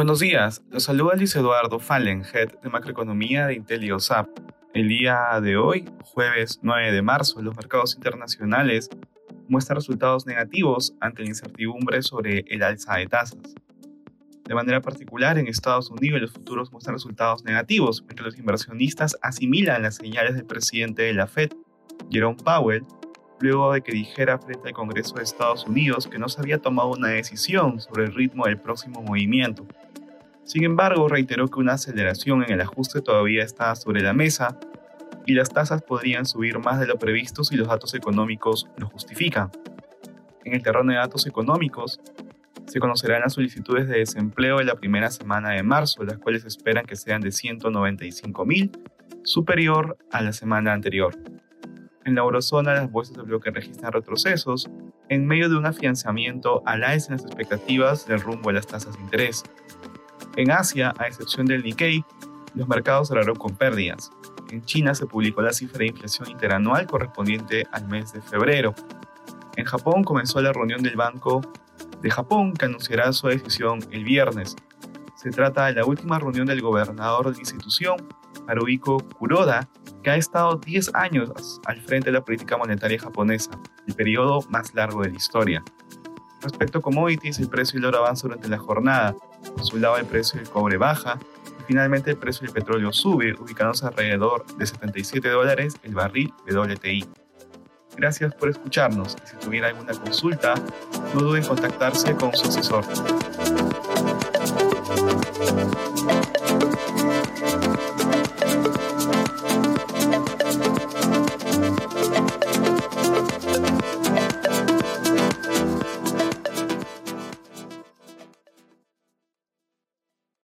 Buenos días, los saluda Luis Eduardo Fallen, Head de Macroeconomía de IntelioSAP. El día de hoy, jueves 9 de marzo, los mercados internacionales muestran resultados negativos ante la incertidumbre sobre el alza de tasas. De manera particular, en Estados Unidos los futuros muestran resultados negativos, mientras los inversionistas asimilan las señales del presidente de la Fed, Jerome Powell, luego de que dijera frente al Congreso de Estados Unidos que no se había tomado una decisión sobre el ritmo del próximo movimiento. Sin embargo, reiteró que una aceleración en el ajuste todavía está sobre la mesa y las tasas podrían subir más de lo previsto si los datos económicos lo justifican. En el terreno de datos económicos, se conocerán las solicitudes de desempleo de la primera semana de marzo, las cuales esperan que sean de 195 mil, superior a la semana anterior. En la eurozona, las bolsas de bloque registran retrocesos en medio de un afianzamiento al alza en las expectativas del rumbo de las tasas de interés. En Asia, a excepción del Nikkei, los mercados cerraron con pérdidas. En China se publicó la cifra de inflación interanual correspondiente al mes de febrero. En Japón comenzó la reunión del Banco de Japón que anunciará su decisión el viernes. Se trata de la última reunión del gobernador de la institución, Haruhiko Kuroda, que ha estado 10 años al frente de la política monetaria japonesa, el periodo más largo de la historia. Respecto a commodities, el precio del oro avanza durante la jornada. Por su lado, el precio del cobre baja y finalmente el precio del petróleo sube, ubicándose alrededor de 77 dólares el barril de WTI. Gracias por escucharnos y si tuviera alguna consulta, no duden en contactarse con su asesor.